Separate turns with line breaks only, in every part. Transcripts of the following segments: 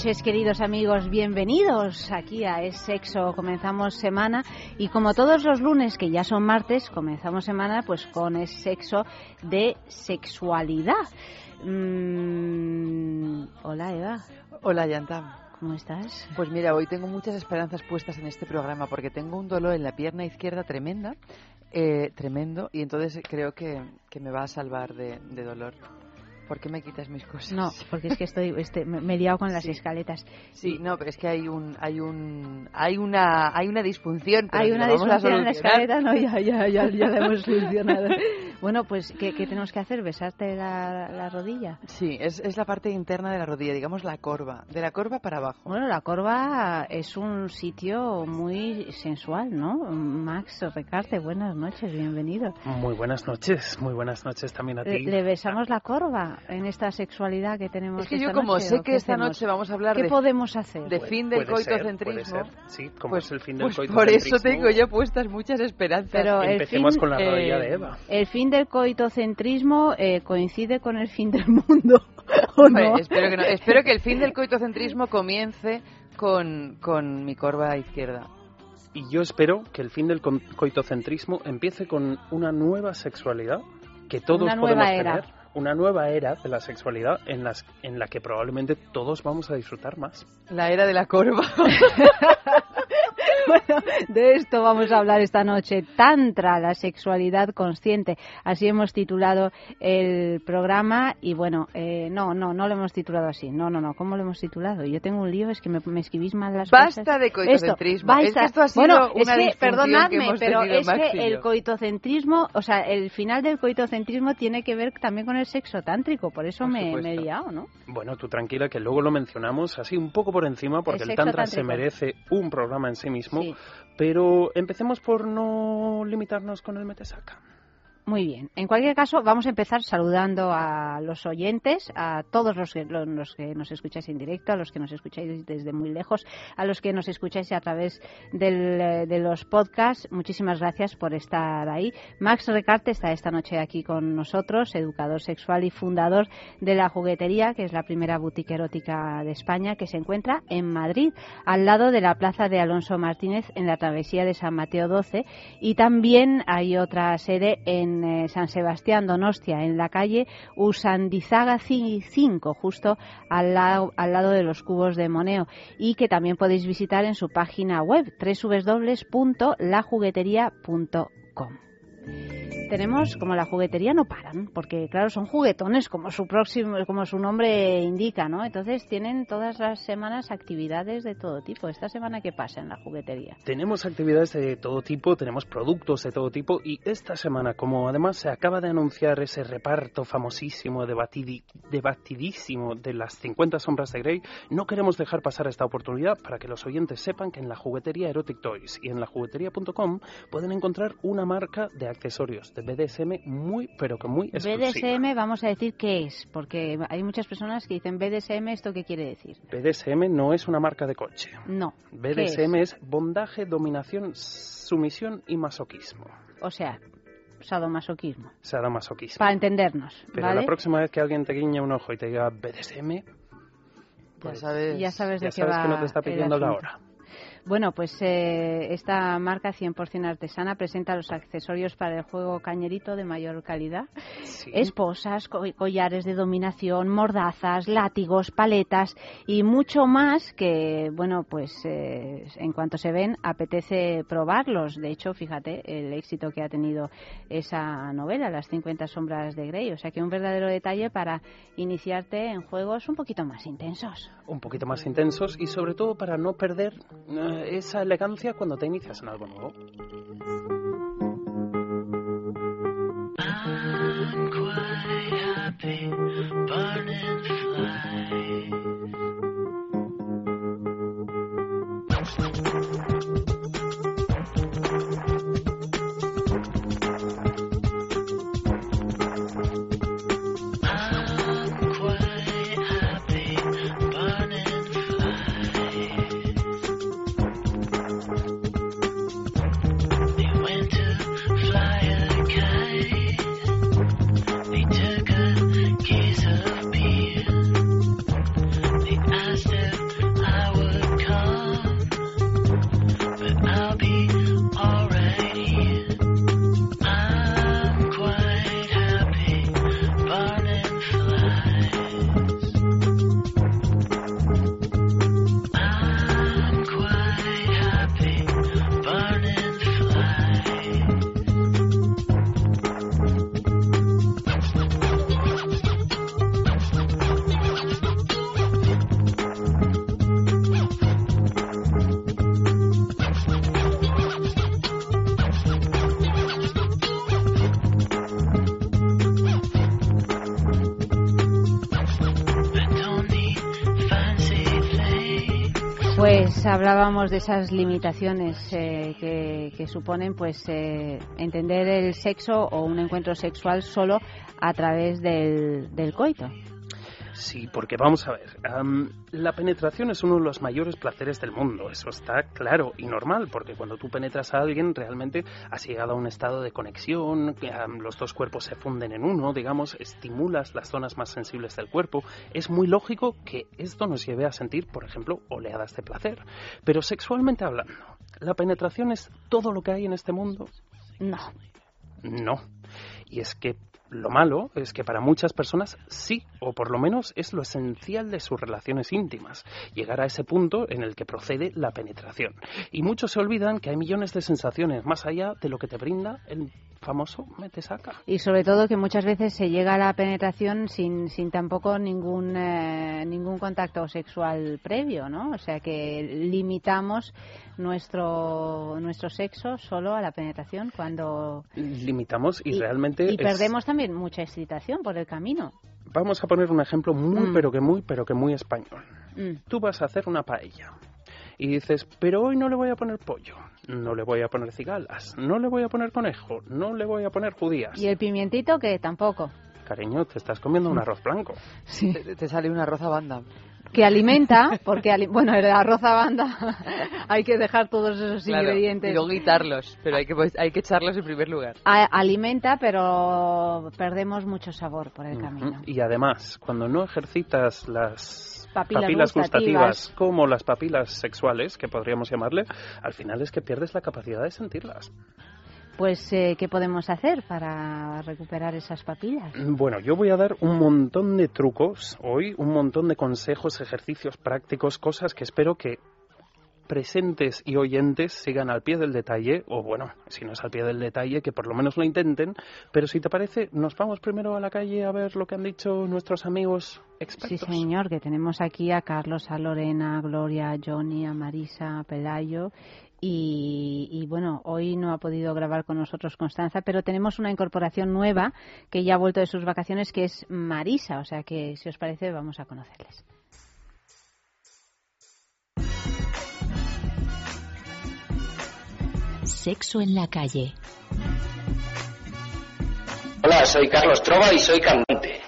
Noches, queridos amigos. Bienvenidos aquí a Es Sexo. Comenzamos semana y como todos los lunes, que ya son martes, comenzamos semana pues con Es Sexo de sexualidad. Mm, hola, Eva.
Hola, Yanta.
¿Cómo estás?
Pues mira, hoy tengo muchas esperanzas puestas en este programa porque tengo un dolor en la pierna izquierda tremenda, eh, tremendo, y entonces creo que, me va a salvar de dolor. ¿Por qué me quitas mis cosas?
No, porque es que estoy, este, me he liado con las escaletas.
Sí, no, pero es que hay un, hay un, hay una, hay una disfunción.
hay una disfunción en la escaleta, no, ya, ya, ya, ya la hemos solucionado. Bueno, pues, ¿qué, tenemos que hacer? ¿Besarte la, rodilla?
Sí, es, es, la parte interna de la rodilla, digamos la corva, de la corva para abajo.
Bueno, la corva es un sitio muy sensual, ¿no? Max Recarte, buenas noches, bienvenido.
Muy buenas noches, muy buenas noches también a ti.
¿Le, besamos la corva en esta sexualidad que tenemos
Es que yo como sé que esta noche vamos a hablar
¿Qué podemos hacer?
De fin del coitocentrismo.
Sí, como pues, es el fin del
pues Por eso tengo ya puestas muchas esperanzas.
Pero Empecemos con la rodilla de Eva.
El fin del coitocentrismo eh, coincide con el fin del mundo. ¿o no?
espero, que no. espero que el fin del coitocentrismo comience con, con mi corva izquierda.
Y yo espero que el fin del coitocentrismo empiece con una nueva sexualidad que todos
una
podemos
era.
tener una nueva era de la sexualidad en, las, en la que probablemente todos vamos a disfrutar más.
La era de la corva.
bueno, de esto vamos a hablar esta noche. Tantra, la sexualidad consciente. Así hemos titulado el programa y bueno, eh, no, no, no lo hemos titulado así. No, no, no. ¿Cómo lo hemos titulado? Yo tengo un lío, es que me, escribís mal las
basta
cosas.
Basta de coitocentrismo. es que esto ha sido
bueno,
una
es que, perdonadme,
que
pero es
que
el coitocentrismo, o sea, el final del coitocentrismo tiene que ver también con el sexo tántrico. Por eso me, he liado, ¿no?
Bueno, tú tranquila, que luego lo mencionamos así un poco por encima, porque el, tantra se merece un programa en sí mismo. Pero empecemos por no limitarnos con el metesaca.
Muy bien. En cualquier caso, vamos a empezar saludando a los oyentes, a todos los que, los que nos escucháis en directo, a los que nos escucháis desde muy lejos, a los que nos escucháis a través del, de los podcasts. Muchísimas gracias por estar ahí. Max Recarte está esta noche aquí con nosotros, educador sexual y fundador de la juguetería, que es la primera boutique erótica de España, que se encuentra en Madrid, al lado de la plaza de Alonso Martínez, en la travesía de San Mateo 12. Y también hay otra sede en eh, San Sebastián, Donostia, en la calle Usandizaga 5, justo al al lado de los cubos de Moneo, y que también podéis visitar en su página web www.lajugueteria.com tenemos como la juguetería no paran, porque claro, son juguetones como su próximo como su nombre indica, ¿no? Entonces tienen todas las semanas actividades de todo tipo. Esta semana qué pasa en la juguetería?
Tenemos actividades de todo tipo, tenemos productos de todo tipo y esta semana, como además se acaba de anunciar ese reparto famosísimo, debatidísimo de las 50 sombras de Grey, no queremos dejar pasar esta oportunidad para que los oyentes sepan que en la juguetería Erotic Toys y en la juguetería.com pueden encontrar una marca de accesorios BDSM muy, pero que muy exclusiva.
BDSM, vamos a decir qué es, porque hay muchas personas que dicen BDSM, ¿esto qué quiere decir?
BDSM no es una marca de coche.
No.
BDSM es? bondaje, dominación, sumisión y masoquismo.
O sea, sadomasoquismo.
Sadomasoquismo.
Para entendernos.
Pero la próxima vez que alguien te guiñe un ojo y te diga BDSM,
pues ya sabes, ya sabes de
qué va
que
no te está pidiendo la hora.
Bueno, pues eh, esta marca 100% artesana presenta los accesorios para el juego cañerito de mayor calidad. Esposas, collares de dominación, mordazas, látigos, paletas y mucho más que, bueno, pues eh, en cuanto se ven apetece probarlos. De hecho, fíjate el éxito que ha tenido esa novela, Las 50 sombras de Grey. O sea que un verdadero detalle para iniciarte en juegos un poquito más intensos.
Un poquito más intensos y sobre todo para no perder eh, esa elegancia cuando te inicias en algo nuevo.
Hablábamos de esas limitaciones eh, que, suponen pues eh, entender el sexo o un encuentro sexual solo a través del, del coito.
Sí, porque vamos a ver, la penetración es uno de los mayores placeres del mundo, eso está claro y normal, porque cuando tú penetras a alguien realmente has llegado a un estado de conexión, los dos cuerpos se funden en uno, digamos, estimulas las zonas más sensibles del cuerpo, es muy lógico que esto nos lleve a sentir, por ejemplo, oleadas de placer. Pero sexualmente hablando, ¿la penetración es todo lo que hay en este mundo?
No.
No. Y es que lo malo es que para muchas personas sí, o por lo menos es lo esencial de sus relaciones íntimas, llegar a ese punto en el que procede la penetración. Y muchos se olvidan que hay millones de sensaciones más allá de lo que te brinda el famoso mete saca.
Y sobre todo que muchas veces se llega a la penetración sin, sin tampoco ningún, eh, ningún contacto sexual previo, ¿no? O sea que limitamos nuestro, nuestro sexo solo a la penetración cuando...
Limitamos y, realmente...
Y perdemos también mucha excitación por el camino.
Vamos a poner un ejemplo muy, mm. pero que muy, pero que muy español. Mm. Tú vas a hacer una paella y dices, pero hoy no le voy a poner pollo, no le voy a poner cigalas, no le voy a poner conejo, no le voy a poner judías.
¿Y el pimientito que tampoco?
Cariño, te estás comiendo un arroz blanco.
Sí. Te, sale un arroz a banda
que alimenta, porque bueno, el arroz a banda hay que dejar todos esos ingredientes.
Y luego quitarlos, pero hay que, pues, hay que echarlos en primer lugar.
alimenta, pero perdemos mucho sabor por el camino.
Y además, cuando no ejercitas las papilas, gustativas. como las papilas sexuales, que podríamos llamarle, al final es que pierdes la capacidad de sentirlas
pues eh, ¿qué podemos hacer para recuperar esas papilas?
Bueno, yo voy a dar un montón de trucos hoy, un montón de consejos, ejercicios prácticos, cosas que espero que presentes y oyentes sigan al pie del detalle, o bueno, si no es al pie del detalle, que por lo menos lo intenten, pero si te parece, nos vamos primero a la calle a ver lo que han dicho nuestros amigos expertos.
Sí, señor, que tenemos aquí a Carlos, a Lorena, a Gloria, a Johnny, a Marisa, a Pelayo y, bueno, hoy no ha podido grabar con nosotros Constanza, pero tenemos una incorporación nueva que ya ha vuelto de sus vacaciones, que es Marisa. O sea que, si os parece, vamos a conocerles.
Sexo en la calle.
Hola, soy Carlos Trova y soy cantante.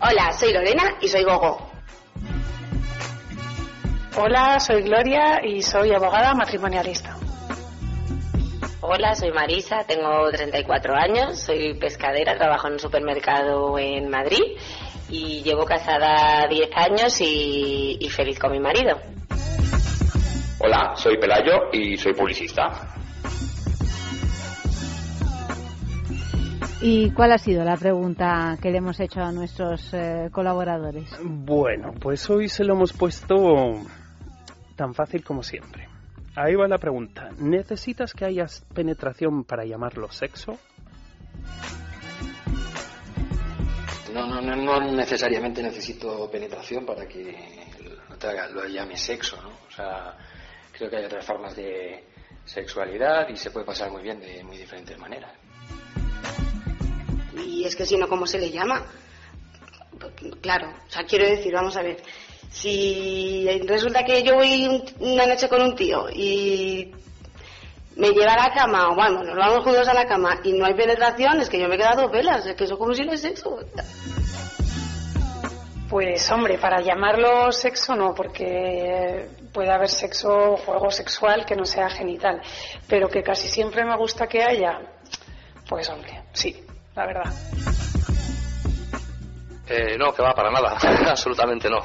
Hola, soy Lorena y soy Gogo.
Hola, soy Gloria y soy abogada matrimonialista.
Hola, soy Marisa, tengo 34 años, soy pescadera, trabajo en un supermercado en Madrid y llevo casada 10 años y, y feliz con mi marido.
Hola, soy Pelayo y soy publicista.
¿Y cuál ha sido la pregunta que le hemos hecho a nuestros eh, colaboradores?
Bueno, pues hoy se lo hemos puesto tan fácil como siempre. Ahí va la pregunta. ¿Necesitas que haya penetración para llamarlo sexo?
No, no, no, no necesariamente necesito penetración para que lo, lo llame sexo, ¿no? O sea, creo que hay otras formas de sexualidad y se puede pasar muy bien de muy diferentes maneras.
Y es que si no, ¿cómo se le llama? Claro, o sea, quiero decir, vamos a ver, si resulta que yo voy una noche con un tío y me lleva a la cama, o bueno, nos vamos juntos a la cama y no hay penetración, es que yo me he quedado dos velas, es que eso como si no es sexo.
Pues hombre, para llamarlo sexo no, porque puede haber sexo, juego sexual que no sea genital, pero que casi siempre me gusta que haya, pues hombre, sí, la verdad.
Eh, no, que va, para nada, absolutamente no.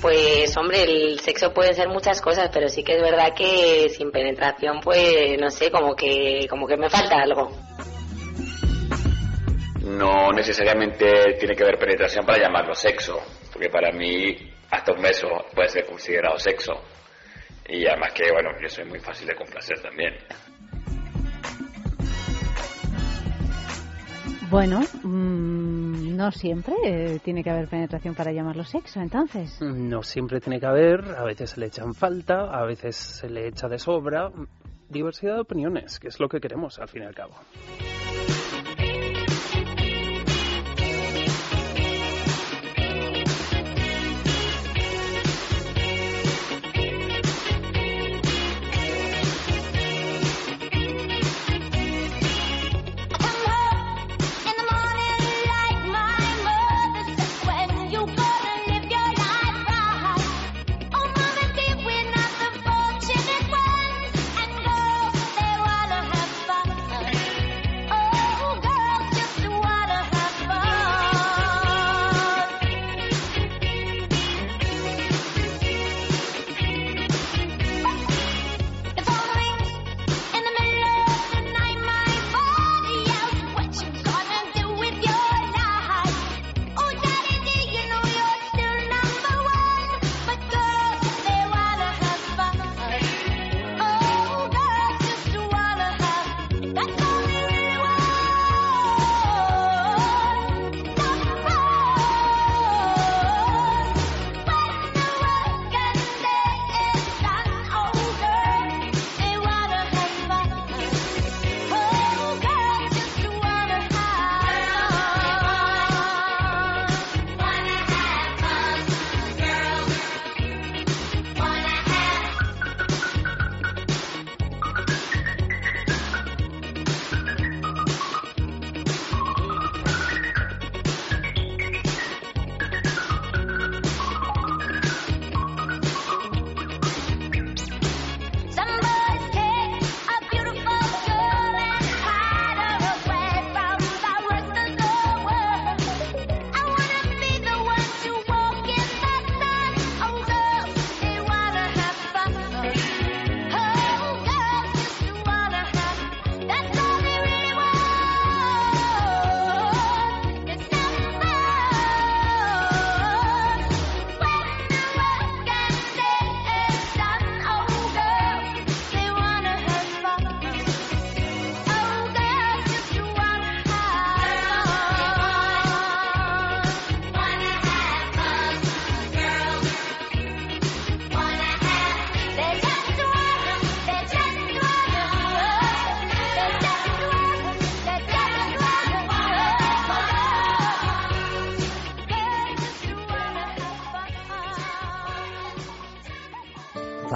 Pues hombre, el sexo puede ser muchas cosas, pero sí que es verdad que sin penetración, pues no sé, como que, como que me falta algo.
No necesariamente tiene que haber penetración para llamarlo sexo, porque para mí hasta un beso puede ser considerado sexo. Y además que, bueno, yo soy muy fácil de complacer también.
Bueno, mm, no siempre eh, tiene que haber penetración para llamarlo sexo, entonces.
No siempre tiene que haber, a veces se le echan falta, a veces se le echa de sobra. Diversidad de opiniones, que es lo que queremos al fin y al cabo.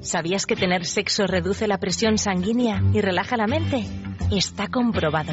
¿Sabías que tener sexo reduce la presión sanguínea y relaja la mente? Está comprobado.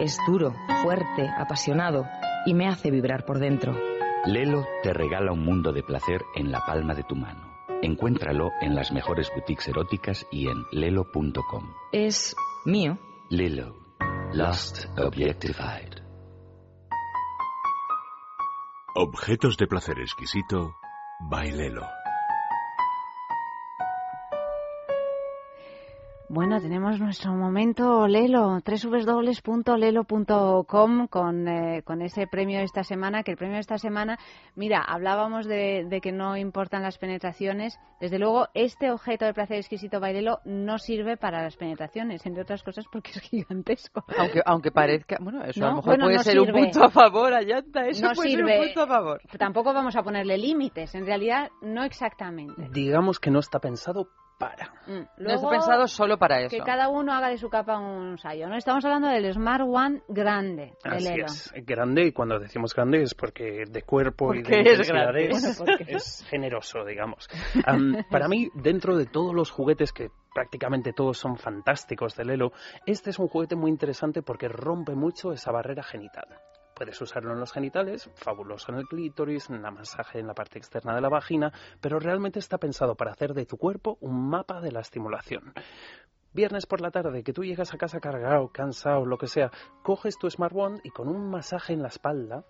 Es duro, fuerte, apasionado y me hace vibrar por dentro.
Lelo te regala un mundo de placer en la palma de tu mano. Encuéntralo en las mejores boutiques eróticas y en lelo.com.
Es mío.
Lelo. Lost Objectified.
Objetos de placer exquisito. Bailelo.
Bueno, tenemos nuestro momento Lelo, www.lelo.com con, eh, con ese premio de esta semana, que el premio de esta semana, mira, hablábamos de, de, que no importan las penetraciones. Desde luego, este objeto de placer exquisito bailelo no sirve para las penetraciones, entre otras cosas porque es gigantesco.
Aunque, aunque parezca, bueno, eso no, a lo mejor bueno, puede no ser sirve. un punto a favor, Ayanta, eso
no
puede
sirve.
ser un punto a favor.
Tampoco vamos a ponerle límites, en realidad no exactamente.
Digamos que no está pensado para.
Mm.
Luego, no está pensado solo para eso.
Que cada uno haga de su capa un ensayo. ¿no? Estamos hablando del Smart One grande.
Así es. Grande, y cuando decimos grande es porque de cuerpo
porque
y de
es
intensidades
bueno,
es generoso, digamos. Um, para mí, dentro de todos los juguetes que prácticamente todos son fantásticos de Lelo, este es un juguete muy interesante porque rompe mucho esa barrera genital. Puedes usarlo en los genitales, fabuloso en el clítoris, en la masaje en la parte externa de la vagina, pero realmente está pensado para hacer de tu cuerpo un mapa de la estimulación. Viernes por la tarde, que tú llegas a casa cargado, cansado, lo que sea, coges tu Smart One y con un masaje en la espalda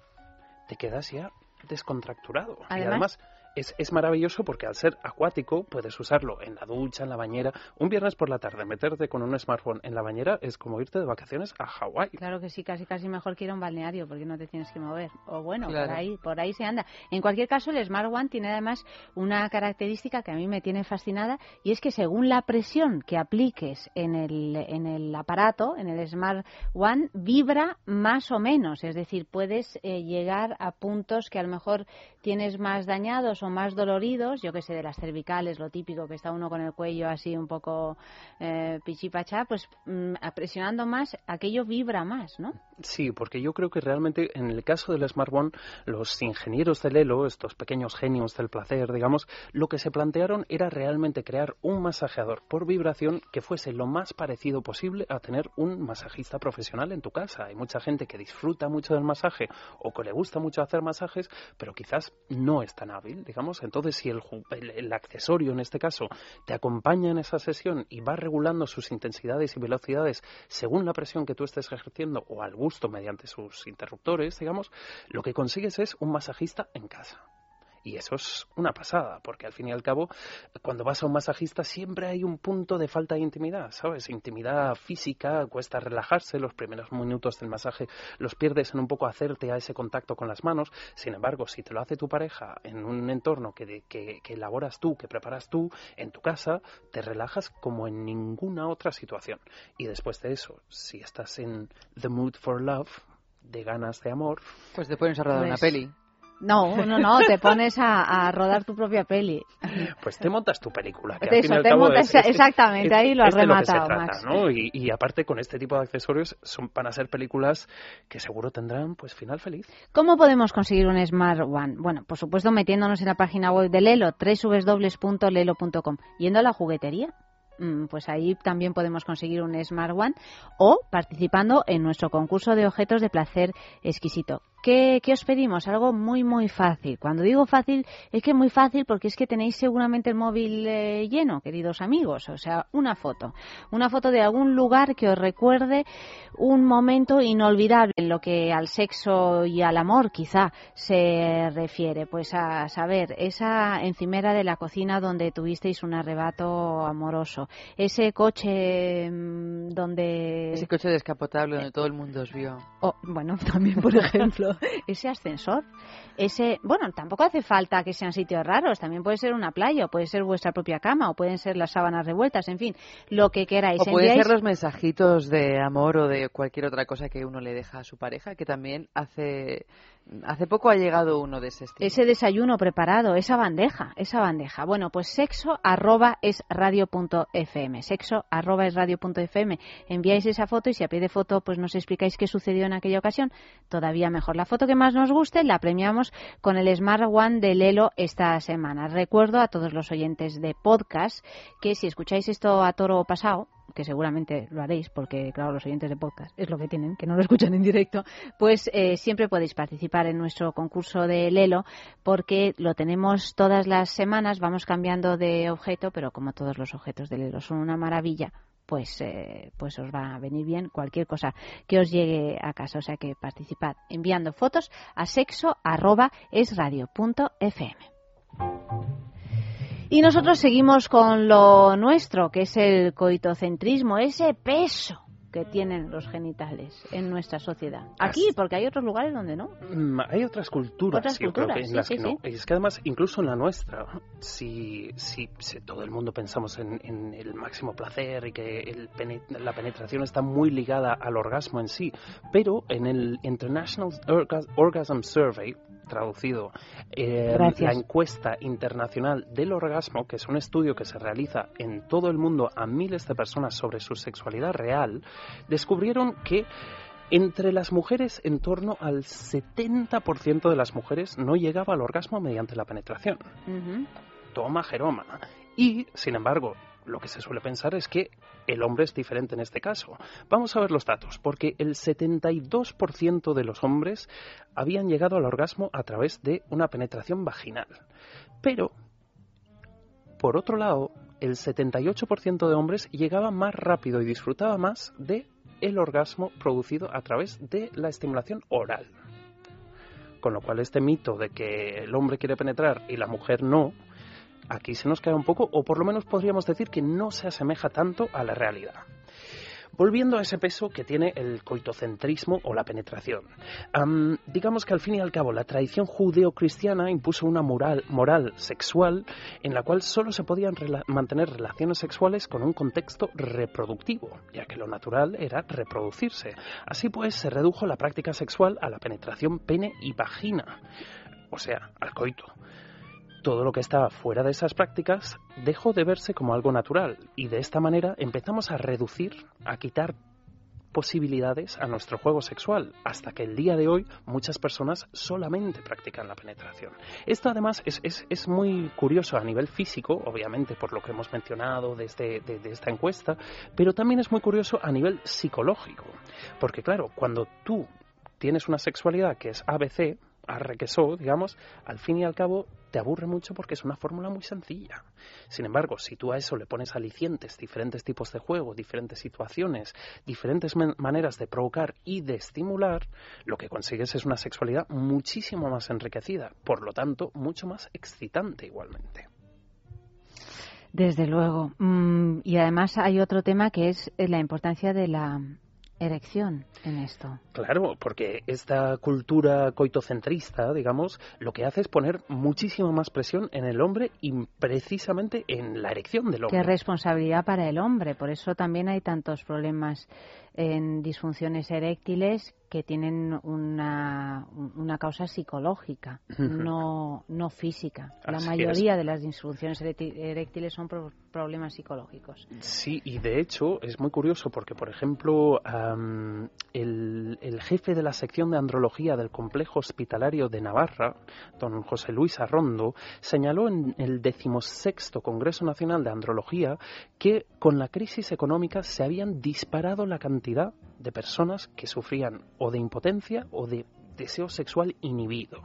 te quedas ya descontracturado.
Además,
y además es, es, maravilloso porque al ser acuático puedes usarlo en la ducha, en la bañera. Un viernes por la tarde, meterte con un smartphone en la bañera es como irte de vacaciones a Hawái.
Claro que sí, casi casi mejor que ir a un balneario porque no te tienes que mover. O bueno,
Claro.
por ahí por ahí se anda. En cualquier caso, el Smart One tiene además una característica que a mí me tiene fascinada y es que según la presión que apliques en el, en el aparato, en el Smart One, vibra más o menos. Es decir, puedes eh, llegar a puntos que a lo mejor tienes más dañados o más doloridos, yo que sé, de las cervicales, lo típico, que está uno con el cuello así un poco eh, pichipachá, pues mm, presionando más, aquello vibra más, ¿no?
Sí, porque yo creo que realmente en el caso del Smart One, los ingenieros del Lelo, estos pequeños genios del placer, digamos, lo que se plantearon era realmente crear un masajeador por vibración que fuese lo más parecido posible a tener un masajista profesional en tu casa. Hay mucha gente que disfruta mucho del masaje o que le gusta mucho hacer masajes, pero quizás no es tan hábil, digamos. Entonces, si el, el, el accesorio, en este caso, te acompaña en esa sesión y va regulando sus intensidades y velocidades según la presión que tú estés ejerciendo o al gusto mediante sus interruptores, digamos, lo que consigues es un masajista en casa. Y eso es una pasada, porque al fin y al cabo, cuando vas a un masajista siempre hay un punto de falta de intimidad, ¿sabes? Intimidad física, cuesta relajarse, los primeros minutos del masaje los pierdes en un poco hacerte a ese contacto con las manos. Sin embargo, si te lo hace tu pareja en un entorno que, que, que elaboras tú, que preparas tú, en tu casa, te relajas como en ninguna otra situación. Y después de eso, si estás en the mood for love, de ganas de amor,
pues te pones a rodar
Pues-
una peli.
No, no, no, te pones a, a rodar tu propia peli.
pues te montas tu película. Que al fin
te montas-
es-
exactamente,
es-
ahí lo has rematado,
trata,
Max.
¿no? Y, y aparte con este tipo de accesorios son, van a ser películas que seguro tendrán pues final feliz.
¿Cómo podemos conseguir un Smart One? Bueno, por supuesto metiéndonos en la página web de Lelo, www.lelo.com, yendo a la juguetería. mm, Pues ahí también podemos conseguir un Smart One o participando en nuestro concurso de objetos de placer exquisito. ¿Qué, qué os pedimos? Algo muy, muy fácil. Cuando digo fácil, es que muy fácil porque es que tenéis seguramente el móvil eh, lleno, queridos amigos. O sea, una foto. Una foto de algún lugar que os recuerde un momento inolvidable en lo que al sexo y al amor quizá se refiere. Pues a saber, esa encimera de la cocina donde tuvisteis un arrebato amoroso. Ese coche mm, donde...
Ese coche descapotable donde todo el mundo os vio.
Oh, bueno, también, por ejemplo. ese ascensor. Ese, bueno, tampoco hace falta que sean sitios raros, también puede ser una playa, o puede ser vuestra propia cama, o pueden ser las sábanas revueltas, en fin, lo que queráis.
O pueden ser los mensajitos de amor o de cualquier otra cosa que uno le deja a su pareja, que también hace Hace poco ha llegado uno de ese estilo.
Ese desayuno preparado, esa bandeja, esa bandeja. Bueno, pues sexo arroba es radio punto fm. Sexo arroba es radio punto fm. Enviáis esa foto y si a pie de foto pues nos explicáis qué sucedió en aquella ocasión, todavía mejor. La foto que más nos guste la premiamos con el Smart One de Lelo esta semana. Recuerdo a todos los oyentes de podcast que si escucháis esto a toro pasado, que seguramente lo haréis porque, claro, los oyentes de podcast es lo que tienen, que no lo escuchan en directo, pues eh, siempre podéis participar en nuestro concurso de Lelo porque lo tenemos todas las semanas, vamos cambiando de objeto, pero como todos los objetos de Lelo son una maravilla, pues, eh, pues os va a venir bien cualquier cosa que os llegue a casa. O sea que participad enviando fotos a sexo. Y nosotros seguimos con lo nuestro, que es el coitocentrismo, ese peso que tienen los genitales en nuestra sociedad. Aquí, porque hay otros lugares donde no.
Mm, hay otras culturas,
otras culturas
en las que no. Es que además, incluso en la nuestra, si, si, todo el mundo pensamos en, el máximo placer y que el la penetración está muy ligada al orgasmo en sí, pero en el International Orgasm Survey, traducido, eh, la encuesta internacional del orgasmo, que es un estudio que se realiza en todo el mundo a miles de personas sobre su sexualidad real, descubrieron que entre las mujeres, en torno al 70% de las mujeres no llegaba al orgasmo mediante la penetración. Toma Jeroma. Y, sin embargo, lo que se suele pensar es que el hombre es diferente en este caso. Vamos a ver los datos, porque el 72% de los hombres habían llegado al orgasmo a través de una penetración vaginal. Pero, por otro lado, el 78% de hombres llegaba más rápido y disfrutaba más de el orgasmo producido a través de la estimulación oral. Con lo cual este mito de que el hombre quiere penetrar y la mujer no, aquí se nos cae un poco, o por lo menos podríamos decir que no se asemeja tanto a la realidad. Volviendo a ese peso que tiene el coitocentrismo o la penetración. digamos que al fin y al cabo la tradición judeocristiana impuso una moral, sexual en la cual solo se podían mantener relaciones sexuales con un contexto reproductivo, ya que lo natural era reproducirse. Así pues, se redujo la práctica sexual a la penetración pene y vagina, o sea, al coito todo lo que estaba fuera de esas prácticas dejó de verse como algo natural y de esta manera empezamos a reducir, a quitar posibilidades a nuestro juego sexual, hasta que el día de hoy muchas personas solamente practican la penetración. Esto además es, es, muy curioso a nivel físico, obviamente por lo que hemos mencionado desde de, esta encuesta, pero también es muy curioso a nivel psicológico, porque claro, cuando tú tienes una sexualidad que es ABC, arrequesó, digamos, al fin y al cabo te aburre mucho porque es una fórmula muy sencilla. Sin embargo, si tú a eso le pones alicientes, diferentes tipos de juego, diferentes situaciones, diferentes maneras de provocar y de estimular, lo que consigues es una sexualidad muchísimo más enriquecida, por lo tanto, mucho más excitante igualmente.
Desde luego. Mm, y además hay otro tema que es la importancia de la erección en esto.
Claro, porque esta cultura coitocentrista, digamos, lo que hace es poner muchísima más presión en el hombre y precisamente en la erección del hombre.
Qué responsabilidad para el hombre, por eso también hay tantos problemas en disfunciones eréctiles que tienen una, una causa psicológica, no, no física. La mayoría de las disfunciones eréctiles son problemas psicológicos.
Sí, y de hecho es muy curioso porque, por ejemplo, el, el, jefe de la sección de andrología del complejo hospitalario de Navarra, don José Luis Arrondo, señaló en el decimosexto Congreso Nacional de Andrología que con la crisis económica se habían disparado la cantidad de personas que sufrían o de impotencia o de deseo sexual inhibido.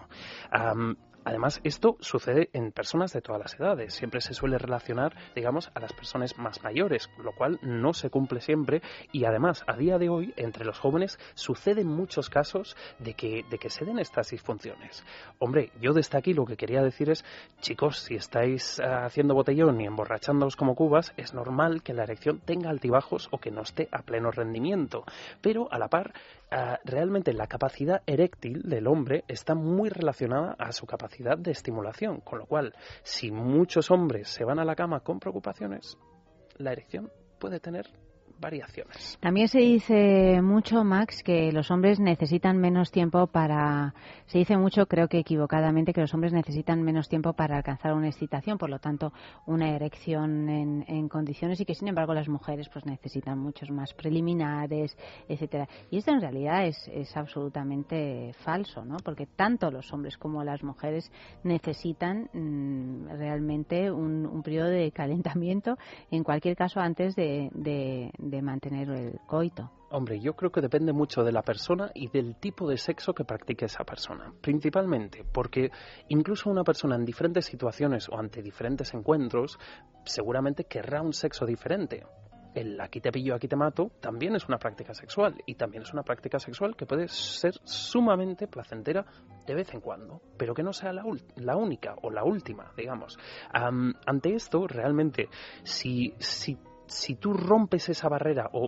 Además, esto sucede en personas de todas las edades. Siempre se suele relacionar, digamos, a las personas más mayores, lo cual no se cumple siempre. Y además, a día de hoy, entre los jóvenes, suceden muchos casos de que, de que se den estas disfunciones. Hombre, yo desde aquí lo que quería decir es, chicos, si estáis ah, haciendo botellón y emborrachándoos como cubas, es normal que la erección tenga altibajos o que no esté a pleno rendimiento. Pero, a la par, ah, realmente la capacidad eréctil del hombre está muy relacionada a su capacidad de estimulación, con lo cual, si muchos hombres se van a la cama con preocupaciones, la erección puede tener variaciones.
También se dice mucho, Max, que los hombres necesitan menos tiempo para. Se dice mucho, creo que equivocadamente, que los hombres necesitan menos tiempo para alcanzar una excitación, por lo tanto, una erección en, condiciones, y que sin embargo las mujeres pues necesitan muchos más preliminares, etcétera. Y esto en realidad es, absolutamente falso, ¿no? Porque tanto los hombres como las mujeres necesitan mm, realmente un, periodo de calentamiento, en cualquier caso, antes de mantener el coito?
Hombre, yo creo que depende mucho de la persona y del tipo de sexo que practique esa persona. Principalmente porque incluso una persona en diferentes situaciones o ante diferentes encuentros seguramente querrá un sexo diferente. El aquí te pillo, aquí te mato también es una práctica sexual y también es una práctica sexual que puede ser sumamente placentera de vez en cuando, pero que no sea la, la única o la última, digamos. ante esto, realmente, si, si si tú rompes esa barrera o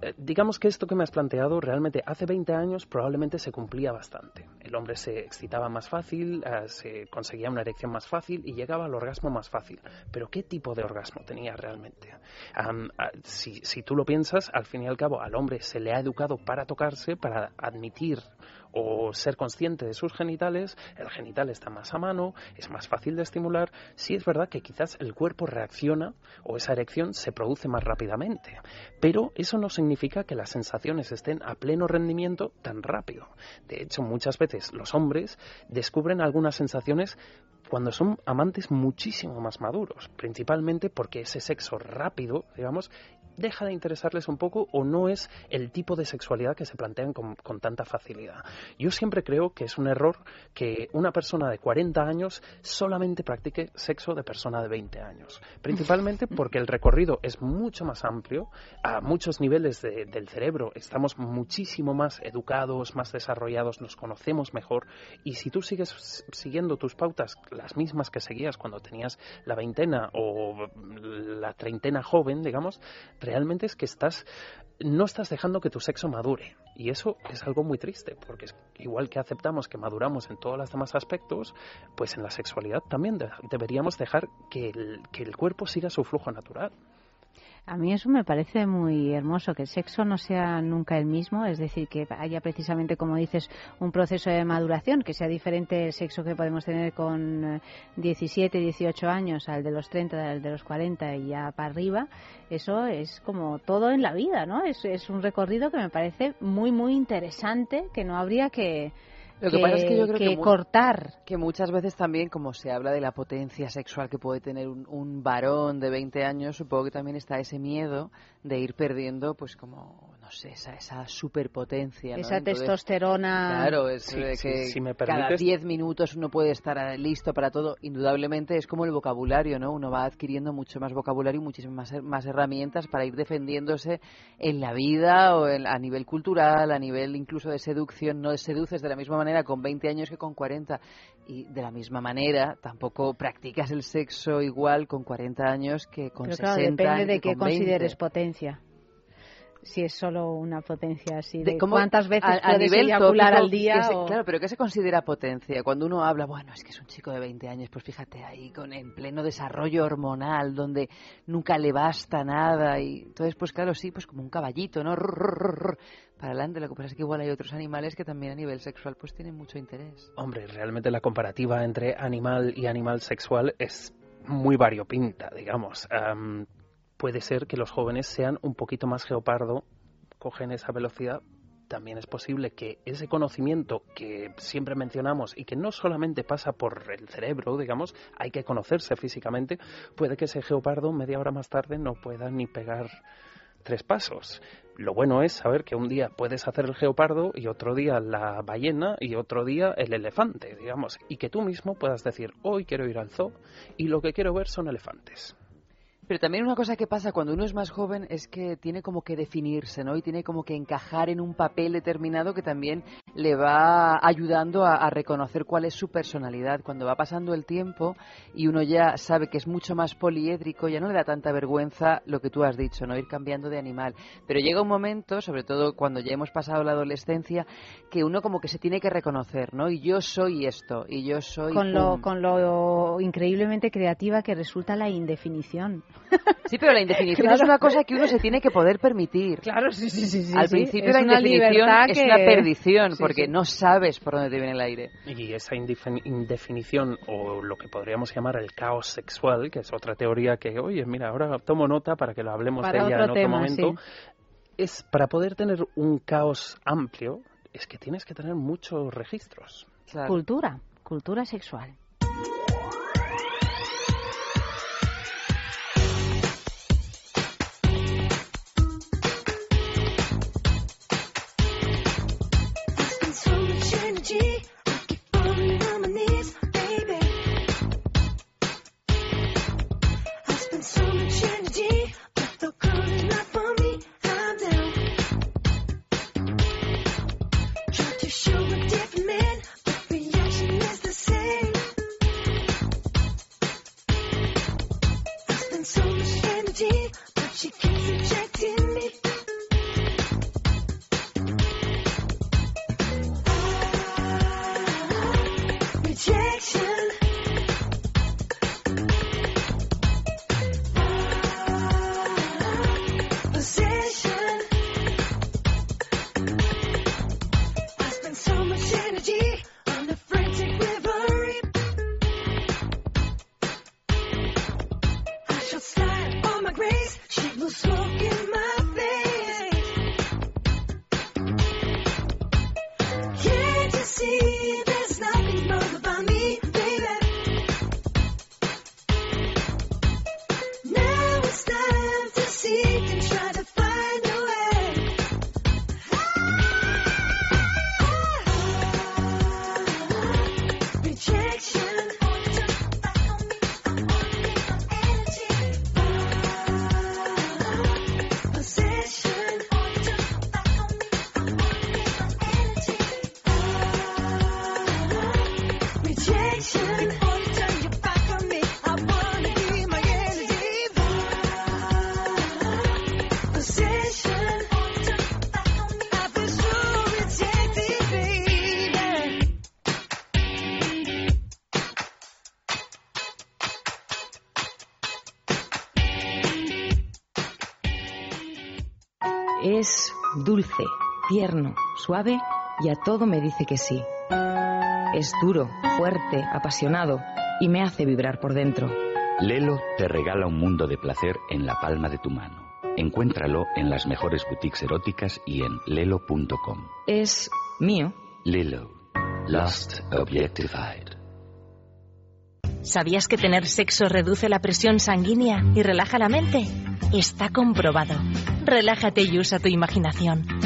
eh, digamos que esto que me has planteado realmente hace 20 años probablemente se cumplía bastante. El hombre se excitaba más fácil, eh, se conseguía una erección más fácil y llegaba al orgasmo más fácil. Pero ¿qué tipo de orgasmo tenía realmente? si, si tú lo piensas, al fin y al cabo al hombre se le ha educado para tocarse, para admitir o ser consciente de sus genitales, el genital está más a mano, es más fácil de estimular, sí es verdad que quizás el cuerpo reacciona o esa erección se produce más rápidamente, pero eso no significa que las sensaciones estén a pleno rendimiento tan rápido. De hecho, muchas veces los hombres descubren algunas sensaciones cuando son amantes muchísimo más maduros, principalmente porque ese sexo rápido, digamos, deja de interesarles un poco o no es el tipo de sexualidad que se plantean con, tanta facilidad. Yo siempre creo que es un error que una persona de 40 años solamente practique sexo de persona de 20 años, principalmente porque el recorrido es mucho más amplio, a muchos niveles del cerebro estamos muchísimo más educados, más desarrollados, nos conocemos mejor y si tú sigues siguiendo tus pautas, las mismas que seguías cuando tenías la veintena o la treintena joven, digamos, realmente es que estás no estás dejando que tu sexo madure. Y eso es algo muy triste, porque igual que aceptamos que maduramos en todos los demás aspectos, pues en la sexualidad también deberíamos dejar que que el cuerpo siga su flujo natural.
A mí eso me parece muy hermoso, que el sexo no sea nunca el mismo, es decir, que haya precisamente, como dices, un proceso de maduración, que sea diferente el sexo que podemos tener con 17, eh, 18 años al de los 30, al de los 40 y ya para arriba. Eso es como todo en la vida, ¿no? Es, es un recorrido que me parece muy, muy interesante, que no habría que
lo que, pasa es que yo creo que,
cortar.
Que muchas veces también, como se habla de la potencia sexual que puede tener un, un varón de 20 años, supongo que también está ese miedo de ir perdiendo, pues como no sé, esa, esa superpotencia.
Esa testosterona.
Claro, es que cada 10 minutos uno puede estar eh, listo para todo. Indudablemente es como el vocabulario, ¿no? Uno va adquiriendo mucho más vocabulario y muchísimas más, herramientas para ir defendiéndose en la vida o a nivel cultural, a nivel incluso de seducción. No seduces de la misma manera con 20 años que con 40. Y de la misma manera tampoco practicas el sexo igual con 40 años que con Pero 60
depende de
qué
consideres potencia si es solo una potencia así de, cuántas veces
a,
puedes
nivel
eyacular al día
claro pero qué se considera potencia cuando uno habla bueno es que es un chico de 20 años pues fíjate ahí con en pleno desarrollo hormonal donde nunca le basta nada y entonces pues claro sí pues como un caballito no para adelante. Lo que pasa es que igual hay otros animales que también a nivel sexual pues tienen mucho interés.
Hombre realmente la comparativa entre animal y animal sexual es muy variopinta, digamos puede ser que los jóvenes sean un poquito más geopardo, cogen esa velocidad. También es posible que ese conocimiento que siempre mencionamos y que no solamente pasa por el cerebro, digamos, hay que conocerse físicamente, puede que ese geopardo media hora más tarde no pueda ni pegar tres pasos. Lo bueno es saber que un día puedes hacer el geopardo y otro día la ballena y otro día el elefante, digamos, y que tú mismo puedas decir, hoy quiero ir al zoo y lo que quiero ver son elefantes.
Pero también una cosa que pasa cuando uno es más joven es que tiene como que definirse, ¿no? Y tiene como que encajar en un papel determinado que también le va ayudando a, a reconocer cuál es su personalidad. Cuando va pasando el tiempo y uno ya sabe que es mucho más poliédrico, ya no le da tanta vergüenza lo que tú has dicho, no ir cambiando de animal. Pero llega un momento, sobre todo cuando ya hemos pasado la adolescencia, que uno como que se tiene que reconocer, ¿no? Y yo soy esto, y yo soy...
Con lo,
pum.
con lo increíblemente creativa que resulta la indefinición.
Sí, pero la indefinición
Claro.
es una cosa que uno se tiene que poder permitir.
Claro, sí, sí, sí. sí,
Al
sí.
principio
Es
la
una
indefinición es
que-
una perdición,
Sí,
porque
sí.
no sabes por dónde te viene el aire.
Y esa indefin- indefinición o lo que podríamos llamar el caos sexual, que es otra teoría que, oye, mira, ahora tomo nota para que lo hablemos
Para
de ella
otro
en otro
tema,
momento,
sí.
es para poder tener un caos amplio, es que tienes que tener muchos registros.
Cultura, cultura sexual.
Es dulce, tierno, suave y a todo me dice que sí. Es duro, fuerte, apasionado y me hace vibrar por dentro.
Lelo te regala un mundo de placer en la palma de tu mano. Encuéntralo en las mejores boutiques eróticas y en lelo.com.
Es mío.
Lelo. Lost Objectified.
¿Sabías que tener sexo reduce la presión sanguínea y relaja la mente? Está comprobado. Relájate y usa tu imaginación.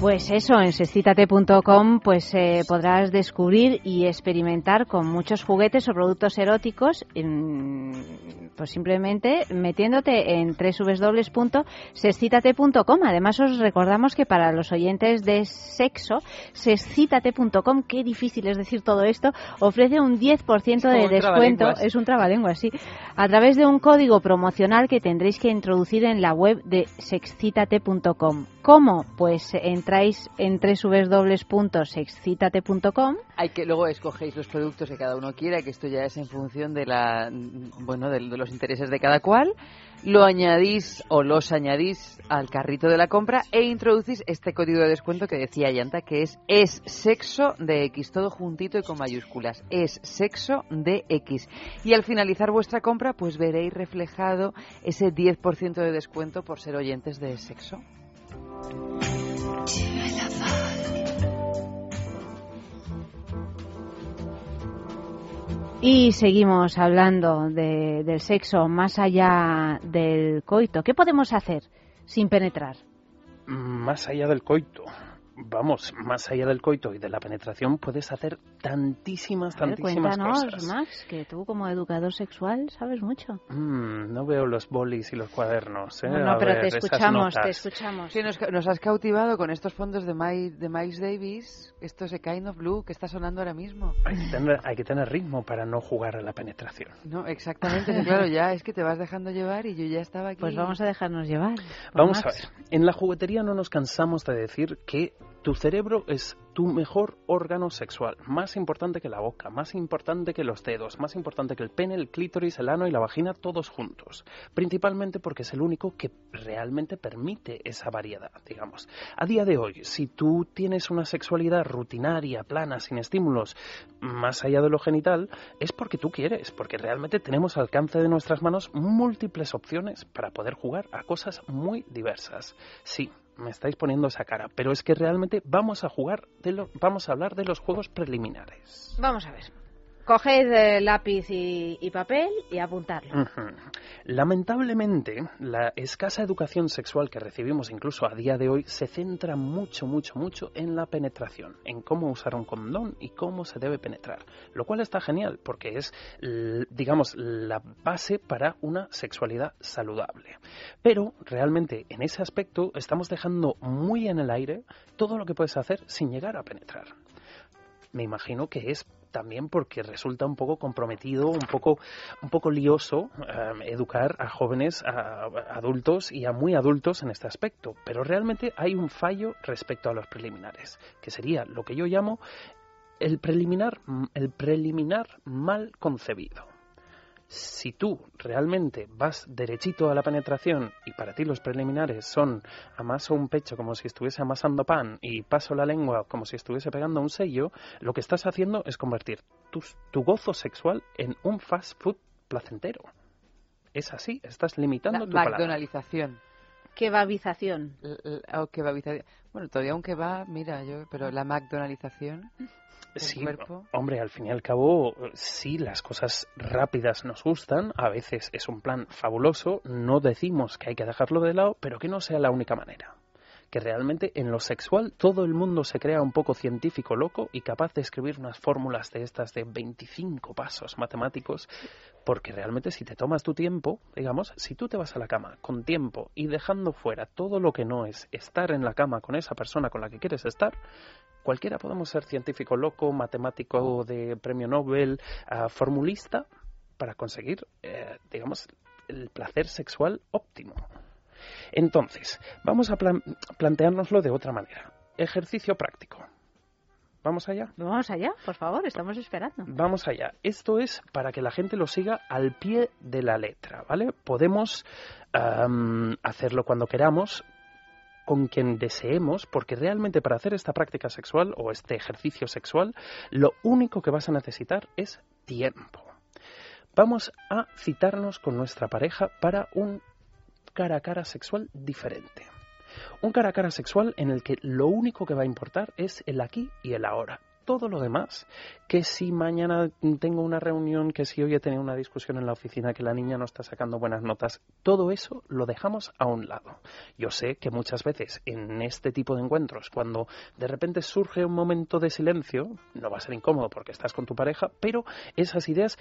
Pues eso, en sexcitate.com pues eh, podrás descubrir y experimentar con muchos juguetes o productos eróticos, en- pues simplemente metiéndote en www.sexcitate.com. Además os recordamos que para los oyentes de sexo, sexcitate.com, qué difícil es decir todo esto, ofrece un 10%
como
de descuento, es un trabalengua, sí, a través de un código promocional que tendréis que introducir en la web de sexcitate.com. ¿Cómo? Pues
entráis en www.sexcitate.com.
Hay que luego escogéis los productos que cada uno quiera, que esto ya es en función de la bueno de, de los intereses de cada cual. Lo añadís o los añadís al carrito de la compra e introducís este código de descuento que decía Yanta, que es es sexo de X, todo juntito y con mayúsculas. Es sexo de X. Y al finalizar vuestra compra, pues veréis reflejado ese 10% de descuento por ser oyentes de sexo.
Y seguimos hablando de- del sexo más allá del coito. ¿Qué podemos hacer sin penetrar?
Más allá del coito. Vamos, más allá del coito y de la penetración puedes hacer tantísimas,
A ver,
tantísimas
cuéntanos,
cosas.
Max, que tú como educador sexual sabes mucho.
Mm, no veo los bolis y los cuadernos. ¿eh?
No, pero
ver,
te escuchamos, te escuchamos.
Sí, nos, nos has cautivado con estos fondos de, My, de Miles Davis, esto es A Kind of Blue, que está sonando ahora mismo.
Hay que, tener, hay que tener ritmo para no jugar a la penetración.
No, exactamente, claro, ya es que te vas dejando llevar y yo ya estaba aquí.
Pues vamos a dejarnos llevar.
Vamos a
Max.
ver, en la juguetería no nos cansamos de decir que tu cerebro es tu mejor órgano sexual, más importante que la boca, más importante que los dedos, más importante que el pene, el clítoris, el ano y la vagina, todos juntos. Principalmente porque es el único que realmente permite esa variedad, digamos. A día de hoy, si tú tienes una sexualidad rutinaria, plana, sin estímulos, más allá de lo genital, es porque tú quieres, porque realmente tenemos al alcance de nuestras manos múltiples opciones para poder jugar a cosas muy diversas. Sí, me estáis poniendo esa cara, pero es que realmente vamos a jugar, de lo, vamos a hablar de los juegos preliminares.
Vamos a ver. Coged eh, lápiz y, papel y apuntarlo.
Ujú. Lamentablemente, la escasa educación sexual que recibimos incluso a día de hoy se centra mucho, mucho, mucho en la penetración, en cómo usar un condón y cómo se debe penetrar. Lo cual está genial porque es, digamos, la base para una sexualidad saludable. Pero realmente en ese aspecto estamos dejando muy en el aire todo lo que puedes hacer sin llegar a penetrar me imagino que es también porque resulta un poco comprometido, un poco, un poco lioso eh, educar a jóvenes, a, a adultos y a muy adultos en este aspecto. Pero realmente hay un fallo respecto a los preliminares, que sería lo que yo llamo el preliminar, el preliminar mal concebido. Si tú realmente vas derechito a la penetración y para ti los preliminares son amaso un pecho como si estuviese amasando pan y paso la lengua como si estuviese pegando un sello, lo que estás haciendo es convertir tu, tu gozo sexual en un fast food placentero. Es así, estás limitando
La
tu.
McDonaldización.
Kebabización.
Oh, kebabización. Bueno, todavía aunque va, mira, yo, pero la McDonaldización.
Sí,
cuerpo.
hombre, al fin y al cabo, sí, las cosas rápidas nos gustan, a veces es un plan fabuloso, no decimos que hay que dejarlo de lado, pero que no sea la única manera. Que realmente en lo sexual todo el mundo se crea un poco científico loco y capaz de escribir unas fórmulas de estas de 25 pasos matemáticos, porque realmente si te tomas tu tiempo, digamos, si tú te vas a la cama con tiempo y dejando fuera todo lo que no es estar en la cama con esa persona con la que quieres estar, cualquiera podemos ser científico loco, matemático de premio Nobel, ah, formulista, para conseguir, eh, digamos, el placer sexual óptimo. Entonces, vamos a plan- planteárnoslo de otra manera. Ejercicio práctico. ¿Vamos allá?
Vamos allá, por favor, estamos esperando.
Vamos allá. Esto es para que la gente lo siga al pie de la letra, ¿vale? Podemos hacerlo cuando queramos, con quien deseemos, porque realmente para hacer esta práctica sexual o este ejercicio sexual, lo único que vas a necesitar es tiempo. Vamos a citarnos con nuestra pareja para un cara a cara sexual diferente. Un cara a cara sexual en el que lo único que va a importar es el aquí y el ahora. Todo lo demás, que si mañana tengo una reunión, que si hoy he tenido una discusión en la oficina, que la niña no está sacando buenas notas, todo eso lo dejamos a un lado. Yo sé que muchas veces en este tipo de encuentros, cuando de repente surge un momento de silencio, no va a ser incómodo porque estás con tu pareja, pero esas ideas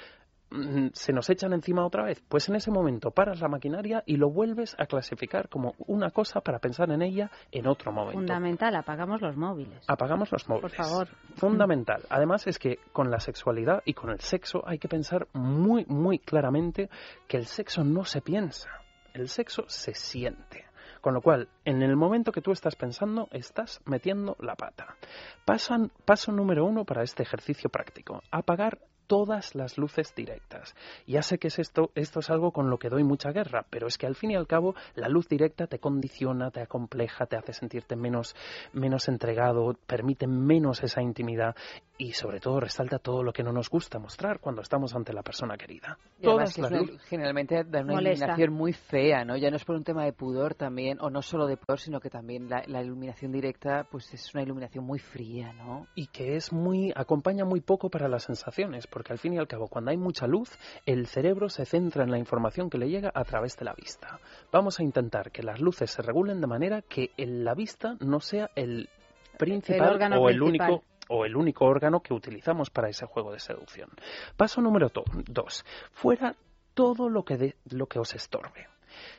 se nos echan encima otra vez. Pues en ese momento paras la maquinaria y lo vuelves a clasificar como una cosa para pensar en ella en otro momento.
Fundamental, apagamos los móviles.
Apagamos los móviles.
Por favor.
Fundamental. Además es que con la sexualidad y con el sexo hay que pensar muy, muy claramente que el sexo no se piensa, el sexo se siente. Con lo cual, en el momento que tú estás pensando, estás metiendo la pata. Pasan, paso número uno para este ejercicio práctico, apagar todas las luces directas. Ya sé que es esto, esto es algo con lo que doy mucha guerra, pero es que al fin y al cabo la luz directa te condiciona, te acompleja, te hace sentirte menos, menos entregado, permite menos esa intimidad y sobre todo resalta todo lo que no nos gusta mostrar cuando estamos ante la persona querida.
Y además
Todas
que
las
una- generalmente da una
Molesta.
iluminación muy fea, ¿no? Ya no es por un tema de pudor también, o no solo de pudor, sino que también la, la iluminación directa, pues es una iluminación muy fría, ¿no?
y que es muy acompaña muy poco para las sensaciones, porque al fin y al cabo cuando hay mucha luz, el cerebro se centra en la información que le llega a través de la vista. Vamos a intentar que las luces se regulen de manera que el- la vista no sea el principal
órgano
o el
principal.
único o el único órgano que utilizamos para ese juego de seducción. Paso número to- dos. Fuera todo lo que, de- lo que os estorbe.